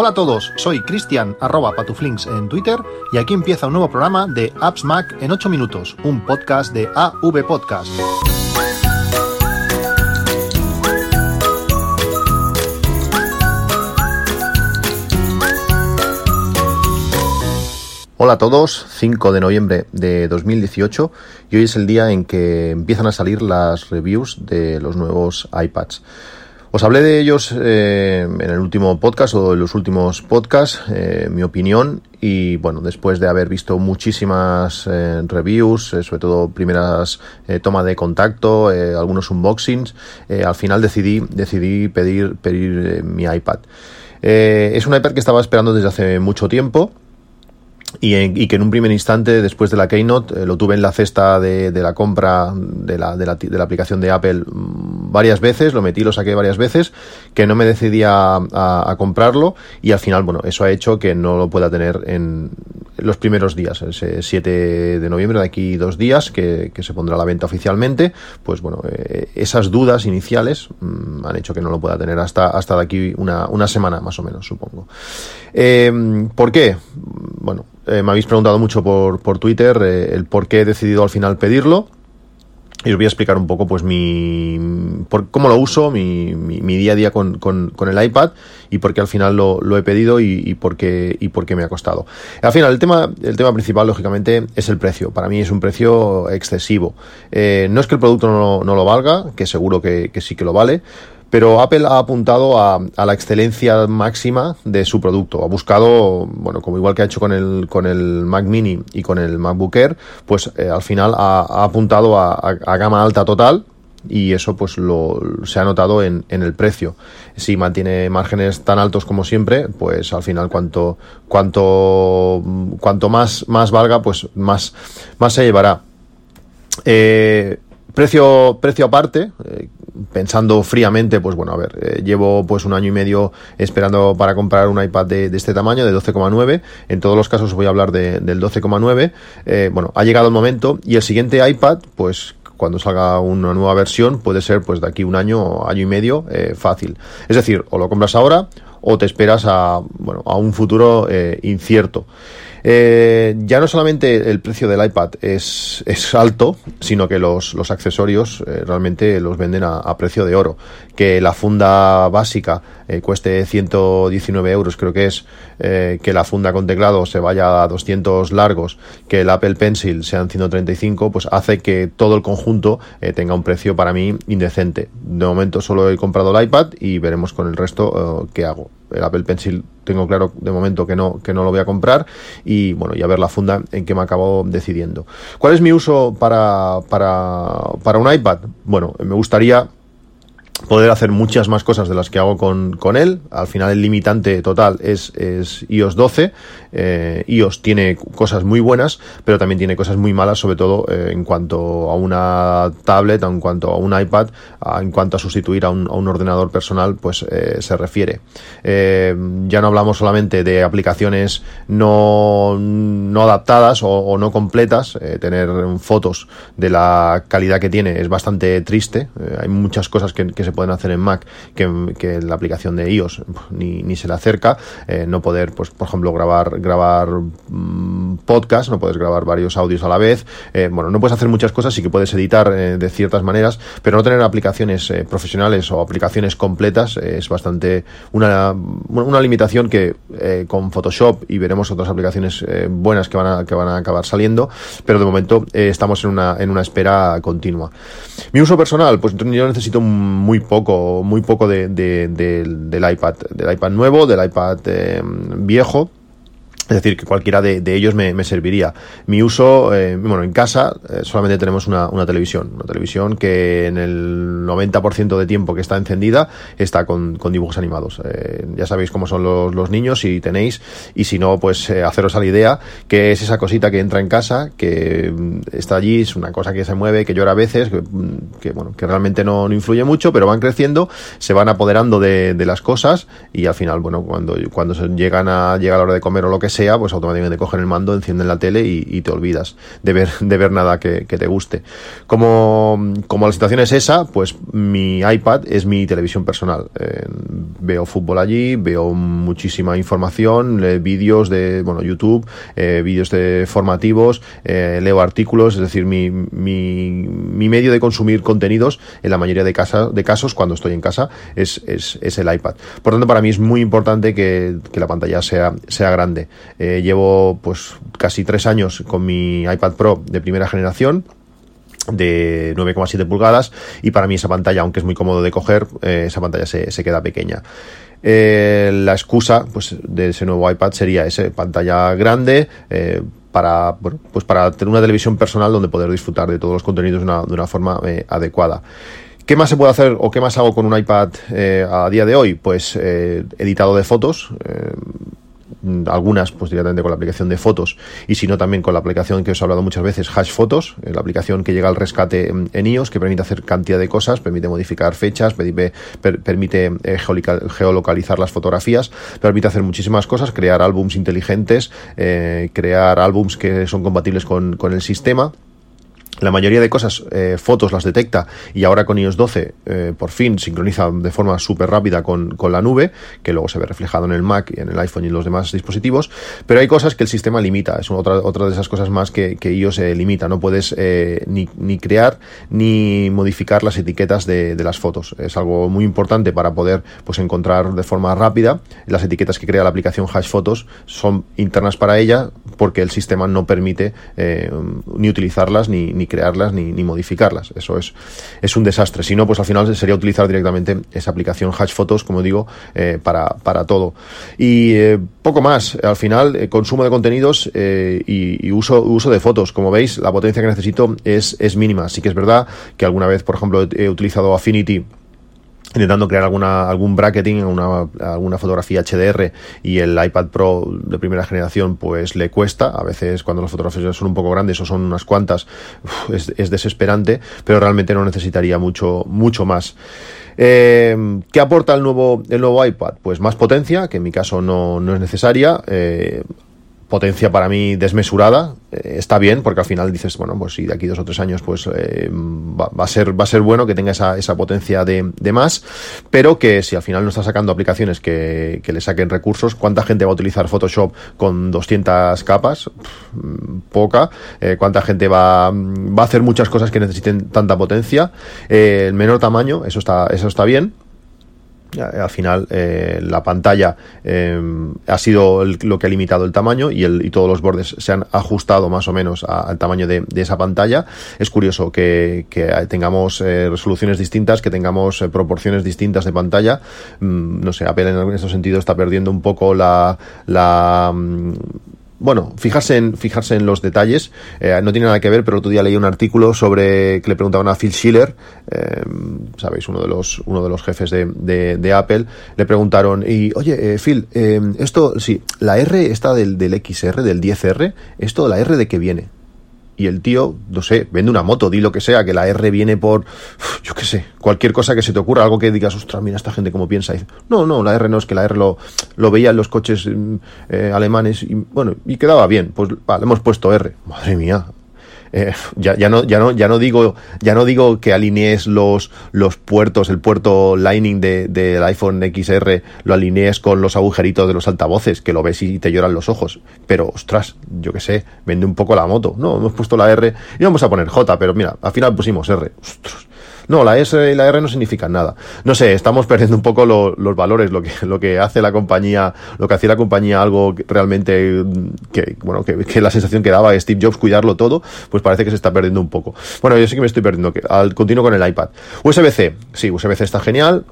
Hola a todos, soy Cristian arroba patuflinks en Twitter y aquí empieza un nuevo programa de Apps Mac en 8 minutos, un podcast de AV Podcast. Hola a todos, 5 de noviembre de 2018 y hoy es el día en que empiezan a salir las reviews de los nuevos iPads. Os hablé de ellos eh, en el último podcast o en los últimos podcasts, eh, mi opinión, y bueno, después de haber visto muchísimas eh, reviews, sobre todo primeras tomas de contacto, algunos unboxings, al final decidí, decidí pedir, pedir mi iPad. es un iPad que estaba esperando desde hace mucho tiempo. Y, que en un primer instante, después de la Keynote, lo tuve en la cesta de, la compra de la, de la, aplicación de Apple mm, varias veces, lo metí, lo saqué varias veces, que no me decidía a, comprarlo y al final, bueno, eso ha hecho que no lo pueda tener en los primeros días, ese 7 de noviembre, de aquí dos días, que, se pondrá a la venta oficialmente, pues bueno, eh, esas dudas iniciales mm, han hecho que no lo pueda tener hasta, hasta de aquí una, una semana más o menos, supongo. Eh, ¿Por qué? Bueno, eh, me habéis preguntado mucho por, por Twitter eh, el por qué he decidido al final pedirlo. Y os voy a explicar un poco pues mi por, cómo lo uso, mi, mi, día a día con, con, el iPad y por qué al final lo, lo he pedido y, y, por qué, y por qué me ha costado. Al final, el tema, el tema principal, lógicamente, es el precio. Para mí es un precio excesivo. Eh, no es que el producto no, no lo valga, que seguro que, que sí que lo vale, pero Apple ha apuntado a, la excelencia máxima de su producto. Ha buscado, bueno, como igual que ha hecho con el, con el Mac Mini y con el MacBook Air, pues eh, al final ha, apuntado a, gama alta total, y eso pues lo se ha notado en, en, el precio. Si mantiene márgenes tan altos como siempre, pues al final cuanto cuanto cuanto más más valga, pues más más se llevará. Eh, precio precio aparte, eh, pensando fríamente, pues bueno, a ver, eh, llevo pues un año y medio esperando para comprar un iPad de, este tamaño, de 12,9. En todos los casos voy a hablar de, del 12,9. Eh, bueno, ha llegado el momento y el siguiente iPad, pues cuando salga una nueva versión, puede ser pues de aquí un año, año y medio, fácil. Es decir, o lo compras ahora o te esperas a, bueno, a un futuro incierto. Eh, ya no solamente el precio del iPad es, es alto, sino que los, los accesorios eh, realmente los venden a, a, precio de oro. Que la funda básica eh, cueste 119 euros, creo que es, eh, que la funda con teclado se vaya a 200 largos, que el Apple Pencil sean 135, pues hace que todo el conjunto tenga un precio para mí indecente. De momento solo he comprado el iPad y veremos con el resto qué hago el Apple Pencil tengo claro de momento que no, que no lo voy a comprar y bueno, y a ver la funda en que me acabo decidiendo. ¿Cuál es mi uso para, para, para un iPad? Bueno, me gustaría poder hacer muchas más cosas de las que hago con, con él. Al final el limitante total es, es iOS 12. Eh, iOS tiene cosas muy buenas, pero también tiene cosas muy malas, sobre todo eh, en cuanto a una tablet, en cuanto a un iPad, en cuanto a sustituir a un, a un ordenador personal, pues eh, se refiere. Ya no hablamos solamente de aplicaciones no, no adaptadas o, no completas. Tener fotos de la calidad que tiene es bastante triste. hay muchas cosas que, que se pueden hacer en Mac que, que la aplicación de iOS ni, ni se le acerca. Eh, no poder, pues, por ejemplo, grabar, grabar mmm, podcast, no puedes grabar varios audios a la vez. Eh, bueno, no puedes hacer muchas cosas, sí que puedes editar eh, de ciertas maneras, pero no tener aplicaciones eh, profesionales o aplicaciones completas es bastante una, una limitación que con Photoshop y veremos otras aplicaciones buenas que van, a, que van a acabar saliendo, pero de momento estamos en una, en una espera continua. Mi uso personal, pues yo necesito muy muy poco, muy poco de, de, de, del iPad, del iPad nuevo, del iPad eh, viejo es decir, que cualquiera de, de ellos me, me, serviría. Mi uso, eh, bueno, en casa eh, solamente tenemos una, una, televisión. Una televisión que en el 90% de tiempo que está encendida está con, con dibujos animados. Eh, ya sabéis cómo son los, los, niños, si tenéis, y si no, pues eh, haceros a la idea que es esa cosita que entra en casa, que mm, está allí, es una cosa que se mueve, que llora a veces, que, mm, que bueno, que realmente no, no, influye mucho, pero van creciendo, se van apoderando de, de las cosas y al final, bueno, cuando, cuando llegan a, llega la hora de comer o lo que sea, sea, pues automáticamente cogen el mando, encienden la tele y, te olvidas de ver, de ver nada que, te guste. Como, como la situación es esa, pues mi iPad es mi televisión personal. Eh, veo fútbol allí, veo muchísima información, vídeos de bueno, YouTube, eh, vídeos de formativos, eh, leo artículos, es decir, mi, mi, mi, medio de consumir contenidos en la mayoría de, casa, de casos cuando estoy en casa es, es, es, el iPad. Por tanto, para mí es muy importante que, que la pantalla sea, sea grande. Eh, llevo pues casi tres años con mi iPad Pro de primera generación de 9,7 pulgadas y para mí esa pantalla, aunque es muy cómodo de coger, eh, esa pantalla se, se queda pequeña. Eh, la excusa pues, de ese nuevo iPad sería esa pantalla grande, para, pues para tener una televisión personal donde poder disfrutar de todos los contenidos de una, forma adecuada. ¿Qué más se puede hacer o qué más hago con un iPad a día de hoy? Pues editado de fotos. Mm, algunas pues directamente con la aplicación de fotos y si no también con la aplicación que os he hablado muchas veces Hash Fotos, eh, la aplicación que llega al rescate en iOS que permite hacer cantidad de cosas, permite modificar fechas, permite, permite eh, geolocalizar las fotografías, permite hacer muchísimas cosas, crear álbums inteligentes, eh, crear álbums que son compatibles con el sistema la mayoría de cosas, eh, fotos las detecta y ahora con iOS 12 eh, por fin sincroniza de forma súper rápida con, con, la nube, que luego se ve reflejado en el Mac, y en el iPhone y en los demás dispositivos, pero hay cosas que el sistema limita, es otra, otra de esas cosas más que, que iOS eh, limita, no puedes eh, ni, ni, crear ni modificar las etiquetas de, de, las fotos, es algo muy importante para poder pues encontrar de forma rápida. Las etiquetas que crea la aplicación Hash Photos son internas para ella porque el sistema no permite ni utilizarlas ni, ni crearlas ni, ni, modificarlas. Eso es, es un desastre. Si no, pues al final sería utilizar directamente esa aplicación Hash Photos, como digo, eh, para, para, todo. Y eh, poco más. Al final, eh, consumo de contenidos eh, y, uso, uso de fotos. Como veis, la potencia que necesito es, es mínima. Sí que es verdad que alguna vez, por ejemplo, he utilizado Affinity intentando crear alguna, algún bracketing, alguna, alguna fotografía HDR y el iPad Pro de primera generación pues le cuesta, a veces cuando las fotografías son un poco grandes o son unas cuantas es, desesperante, pero realmente no necesitaría mucho, mucho más. Eh, ¿Qué aporta el nuevo, el nuevo iPad? Pues más potencia, que en mi caso no, no es necesaria. Eh, potencia para mí desmesurada eh, está bien porque al final dices bueno pues si de aquí dos o tres años pues eh, va, a ser va a ser bueno que tenga esa, esa potencia de, de, más pero que si al final no está sacando aplicaciones que, que, le saquen recursos cuánta gente va a utilizar Photoshop con 200 capas poca. Eh, cuánta gente va, va a hacer muchas cosas que necesiten tanta potencia eh, el menor tamaño eso está eso está bien al final eh, la pantalla eh, ha sido lo que ha limitado el tamaño y, todos los bordes se han ajustado más o menos al tamaño de, esa pantalla. Es curioso que, tengamos eh, resoluciones distintas, que tengamos eh, proporciones distintas de pantalla. Mm, no sé, Apple en ese sentido está perdiendo un poco la, la mm, bueno, fijarse en, fijarse en los detalles, eh, no tiene nada que ver, pero otro día leí un artículo sobre que le preguntaban a Phil Schiller, eh, sabéis, uno de los, uno de los jefes de Apple, le preguntaron, y oye, eh, Phil, eh, esto, sí, la R está del, del XR, del 10R, ¿esto, la R de qué viene? Y el tío, no sé, vende una moto, di lo que sea, que la R viene por, yo qué sé, cualquier cosa que se te ocurra, algo que digas, ostras, mira esta gente cómo piensa. No, no, la R no, es que la R lo, lo veía en los coches eh, alemanes y bueno, y quedaba bien. Pues vale, hemos puesto R. Madre mía, eh, ya, ya, no, ya, no, ya, no digo, ya no digo que alinees los, los puertos, el puerto Lightning del de, iPhone XR, lo alinees con los agujeritos de los altavoces, que lo ves y te lloran los ojos. Pero, ostras, yo que sé, vende un poco la moto. No, hemos puesto la R y vamos a poner J, pero mira, al final pusimos R. Ostras. No, la S y la R no significan nada. No sé, estamos perdiendo un poco lo, los valores, lo que, lo que hace la compañía, lo que hacía la compañía algo que realmente que, bueno, que, que, la sensación que daba Steve Jobs cuidarlo todo, pues parece que se está perdiendo un poco. Bueno, yo sí que me estoy perdiendo, que al continuo con el iPad. USB-C, sí, USB-C está genial,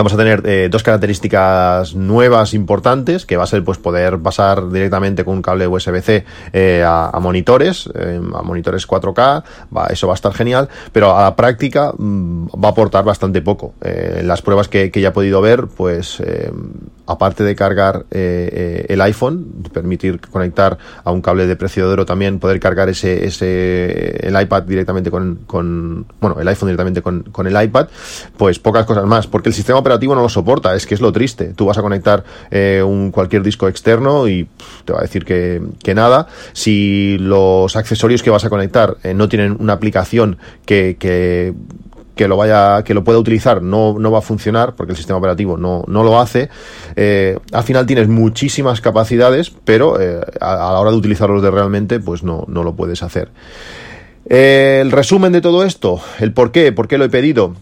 Vamos a tener eh, dos características nuevas importantes, que va a ser pues poder pasar directamente con un cable USB-C eh, a, monitores, eh, a monitores 4K, va, eso va a estar genial, pero a la práctica mmm, va a aportar bastante poco. Las pruebas que, ya he podido ver, pues aparte de cargar el iPhone, permitir conectar a un cable de precio también, poder cargar ese, ese el iPad directamente con, con bueno, el iPhone directamente con, con el iPad, pues pocas cosas más, porque el sistema operativo no lo soporta, es que es lo triste. Tú vas a conectar eh, un, cualquier disco externo y te va a decir que, que, nada. Si los accesorios que vas a conectar eh, no tienen una aplicación que, que que lo vaya, que lo pueda utilizar no, no va a funcionar porque el sistema operativo no, no lo hace. Eh, al final tienes muchísimas capacidades, pero a, la hora de utilizarlos de realmente, pues no, no lo puedes hacer. El resumen de todo esto, el por qué, por qué lo he pedido.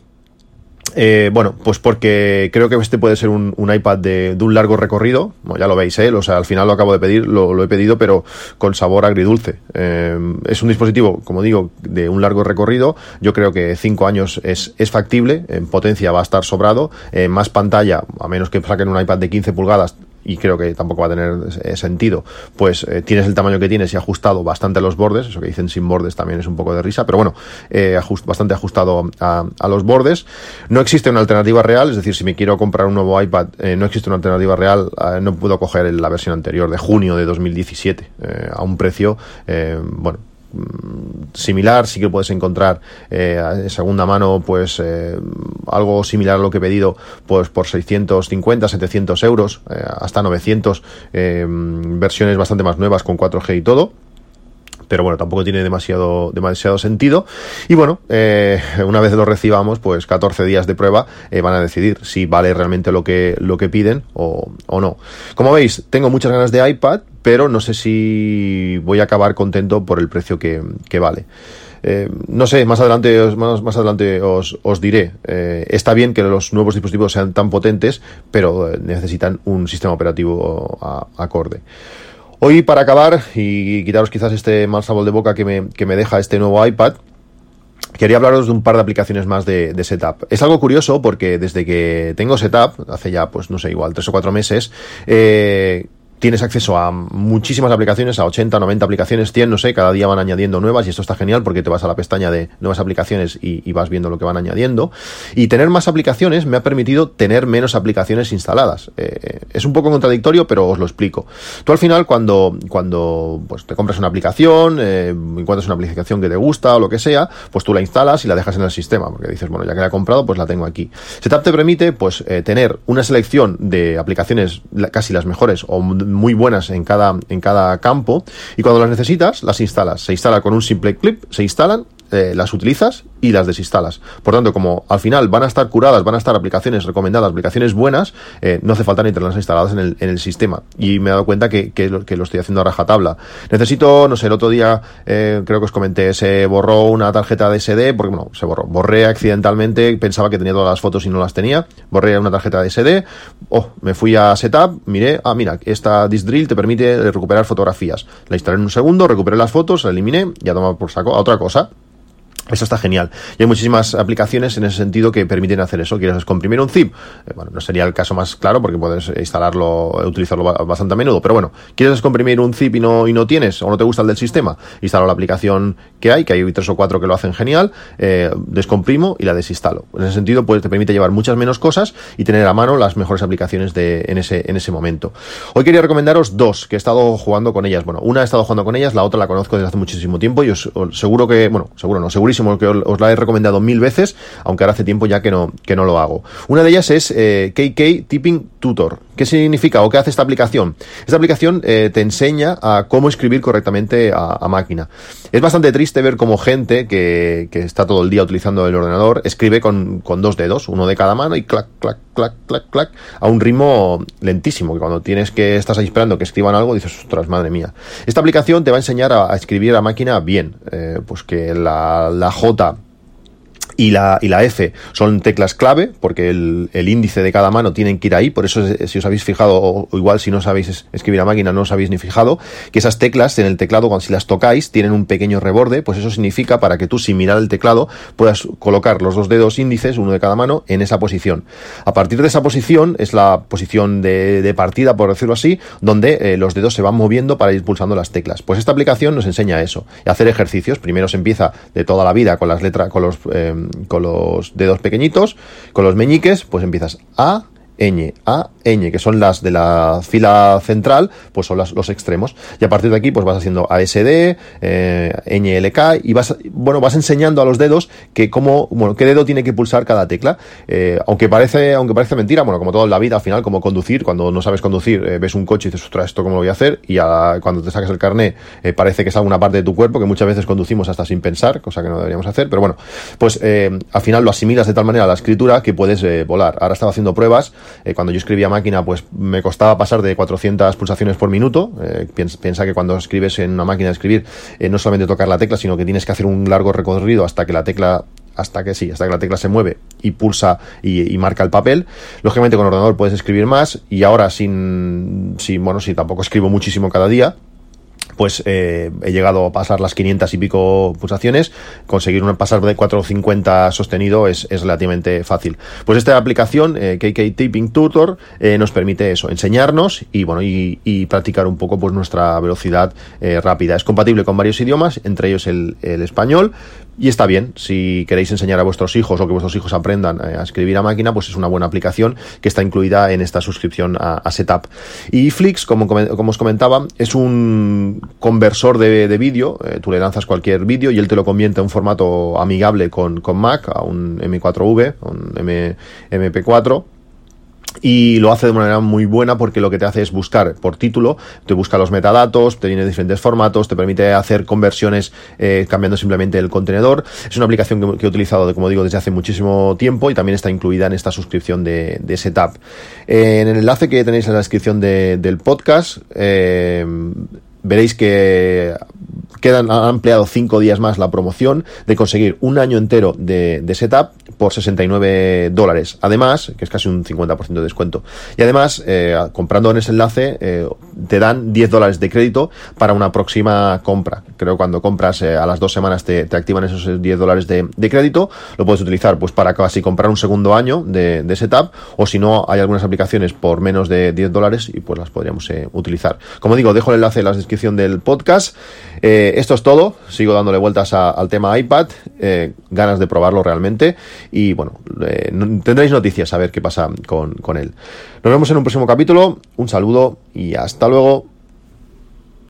Eh, bueno, pues porque creo que este puede ser un, iPad de, un largo recorrido. Bueno, ya lo veis, ¿eh? O sea, al final lo acabo de pedir, lo, he pedido, pero con sabor agridulce. Eh, es un dispositivo, como digo, de un largo recorrido. Yo creo que 5 años es, es, factible. En potencia va a estar sobrado. Eh, más pantalla, a menos que saquen un iPad de 15 pulgadas, y creo que tampoco va a tener eh, sentido, pues eh, tienes el tamaño que tienes y ajustado bastante a los bordes, eso que dicen sin bordes también es un poco de risa, pero bueno, eh, ajust, bastante ajustado a, a, los bordes. No existe una alternativa real, es decir, si me quiero comprar un nuevo iPad, eh, no existe una alternativa real, eh, no puedo coger la versión anterior de junio de 2017 eh, a un precio, bueno, similar, sí que puedes encontrar eh, en segunda mano pues eh, algo similar a lo que he pedido pues por 650, 700 euros, eh, hasta 900 versiones bastante más nuevas con 4G y todo pero bueno, tampoco tiene demasiado, demasiado sentido. Y bueno, eh, una vez lo recibamos, pues 14 días de prueba eh, van a decidir si vale realmente lo que, lo que piden o, o no. Como veis, tengo muchas ganas de iPad, pero no sé si voy a acabar contento por el precio que, que vale. Eh, no sé, más adelante, más, más adelante os, os diré. Está bien que los nuevos dispositivos sean tan potentes, pero necesitan un sistema operativo acorde. Hoy, para acabar y quitaros quizás este mal sabor de boca que me, que me deja este nuevo iPad, quería hablaros de un par de aplicaciones más de, de, Setup. Es algo curioso porque desde que tengo Setup, hace ya, pues no sé, igual tres o cuatro meses, eh, tienes acceso a muchísimas aplicaciones, a 80, 90 aplicaciones, 100, no sé, cada día van añadiendo nuevas y esto está genial porque te vas a la pestaña de nuevas aplicaciones y, vas viendo lo que van añadiendo. Y tener más aplicaciones me ha permitido tener menos aplicaciones instaladas. Eh, es un poco contradictorio, pero os lo explico. Tú al final cuando, cuando pues, te compras una aplicación, eh, encuentras una aplicación que te gusta o lo que sea, pues tú la instalas y la dejas en el sistema, porque dices, bueno, ya que la he comprado, pues la tengo aquí. Setup te permite pues eh, tener una selección de aplicaciones casi las mejores o muy buenas en cada, en cada campo y cuando las necesitas las instalas. Se instala con un simple clip, se instalan eh, las utilizas y las desinstalas. Por tanto, como al final van a estar curadas, van a estar aplicaciones recomendadas, aplicaciones buenas, eh, no hace falta ni tenerlas instaladas en el, sistema. Y me he dado cuenta que, que, lo, que estoy haciendo a rajatabla. Necesito, no sé, el otro día eh, creo que os comenté, se borró una tarjeta de SD, porque bueno, se borró. Borré accidentalmente, pensaba que tenía todas las fotos y no las tenía. Borré una tarjeta de SD. Oh, me fui a Setup, miré, ah, mira, esta Disk Drill te permite recuperar fotografías. La instalé en un segundo, recuperé las fotos, la eliminé y a por saco a otra cosa. Eso está genial. Y hay muchísimas aplicaciones en ese sentido que permiten hacer eso. ¿Quieres comprimir un zip? Eh, bueno, no sería el caso más claro porque puedes instalarlo, utilizarlo bastante a menudo. Pero bueno, ¿quieres comprimir un zip y no, y no tienes o no te gusta el del sistema? Instalo la aplicación que hay, que hay tres o cuatro que lo hacen genial, eh, descomprimo y la desinstalo. En ese sentido, pues te permite llevar muchas menos cosas y tener a mano las mejores aplicaciones de, en, ese, en ese momento. Hoy quería recomendaros dos que he estado jugando con ellas. Bueno, una he estado jugando con ellas, la otra la conozco desde hace muchísimo tiempo y os, os seguro que, bueno, seguro no, segurísimo que os la he recomendado mil veces, aunque ahora hace tiempo ya que no, que no lo hago. Una de ellas es eh, KK Tipping Tutor. ¿Qué significa o qué hace esta aplicación? Esta aplicación eh, te enseña a cómo escribir correctamente a, máquina. Es bastante triste ver cómo gente que, que, está todo el día utilizando el ordenador escribe con, con, dos dedos, uno de cada mano y clac, clac, clac, clac, clac, a un ritmo lentísimo, que cuando tienes que, estás ahí esperando que escriban algo, dices, ostras, madre mía. Esta aplicación te va a enseñar a, a escribir a máquina bien, eh, pues que la, la J y la, y la F son teclas clave, porque el, el, índice de cada mano tienen que ir ahí, por eso si os habéis fijado, o, igual si no sabéis escribir a máquina, no os habéis ni fijado, que esas teclas en el teclado, cuando si las tocáis, tienen un pequeño reborde, pues eso significa para que tú, sin mirar el teclado, puedas colocar los dos dedos índices, uno de cada mano, en esa posición. A partir de esa posición, es la posición de, de partida, por decirlo así, donde eh, los dedos se van moviendo para ir pulsando las teclas. Pues esta aplicación nos enseña eso, y hacer ejercicios. Primero se empieza de toda la vida con las letras, con los, eh, con los dedos pequeñitos, con los meñiques, pues empiezas A, ñ, A, ñ, que son las de la fila central, pues son las, los extremos. Y a partir de aquí, pues vas haciendo ASD, eh, LK y vas, bueno, vas enseñando a los dedos que cómo, bueno, qué dedo tiene que pulsar cada tecla. Eh, aunque parece, aunque parece mentira, bueno, como todo en la vida, al final, como conducir, cuando no sabes conducir, eh, ves un coche y dices, ostras, ¿esto cómo lo voy a hacer? Y cuando te sacas el carné, eh, parece que es alguna parte de tu cuerpo, que muchas veces conducimos hasta sin pensar, cosa que no deberíamos hacer, pero bueno, pues al final lo asimilas de tal manera a la escritura que puedes volar. Ahora estaba haciendo pruebas eh, cuando yo escribía máquina, pues me costaba pasar de 400 pulsaciones por minuto. Eh, piensa, que cuando escribes en una máquina de escribir, eh, no solamente tocar la tecla, sino que tienes que hacer un largo recorrido hasta que la tecla hasta que sí, hasta que la tecla se mueve y pulsa y, marca el papel. Lógicamente con ordenador puedes escribir más y ahora sin, sin, bueno, si tampoco escribo muchísimo cada día, pues eh, he llegado a pasar las 500 y pico pulsaciones. Conseguir un pasar de 450 sostenido es, relativamente fácil. Pues esta aplicación, KK eh, Typing Tutor, eh, nos permite eso, enseñarnos y bueno y, practicar un poco pues nuestra velocidad rápida. Es compatible con varios idiomas, entre ellos el, español, y está bien, si queréis enseñar a vuestros hijos o que vuestros hijos aprendan a escribir a máquina, pues es una buena aplicación que está incluida en esta suscripción a, Setup. Y Flix, como, como os comentaba, es un conversor de, vídeo, eh, tú le lanzas cualquier vídeo y él te lo convierte en un formato amigable con, Mac, a un M4V, un MP4 y lo hace de manera muy buena porque lo que te hace es buscar por título, te busca los metadatos, te viene diferentes formatos, te permite hacer conversiones eh, cambiando simplemente el contenedor. Es una aplicación que, he utilizado, como digo, desde hace muchísimo tiempo y también está incluida en esta suscripción de, Setup. Eh, en el enlace que tenéis en la descripción del podcast, eh, veréis que quedan, han ampliado cinco días más la promoción de conseguir un año entero de, setup por 69 dólares. Además, que es casi un 50% de descuento. Y además, eh, comprando en ese enlace, eh, te dan 10 dólares de crédito para una próxima compra. Creo que cuando compras eh, a las dos semanas te, activan esos 10 dólares de, crédito. Lo puedes utilizar pues para casi comprar un segundo año de, setup. O si no, hay algunas aplicaciones por menos de 10 dólares y pues las podríamos utilizar. Como digo, dejo el enlace en la descripción del podcast. Eh, esto es todo. Sigo dándole vueltas al tema iPad. Eh, ganas de probarlo realmente. Y bueno, eh, tendréis noticias a ver qué pasa con, con él. Nos vemos en un próximo capítulo. Un saludo y hasta luego.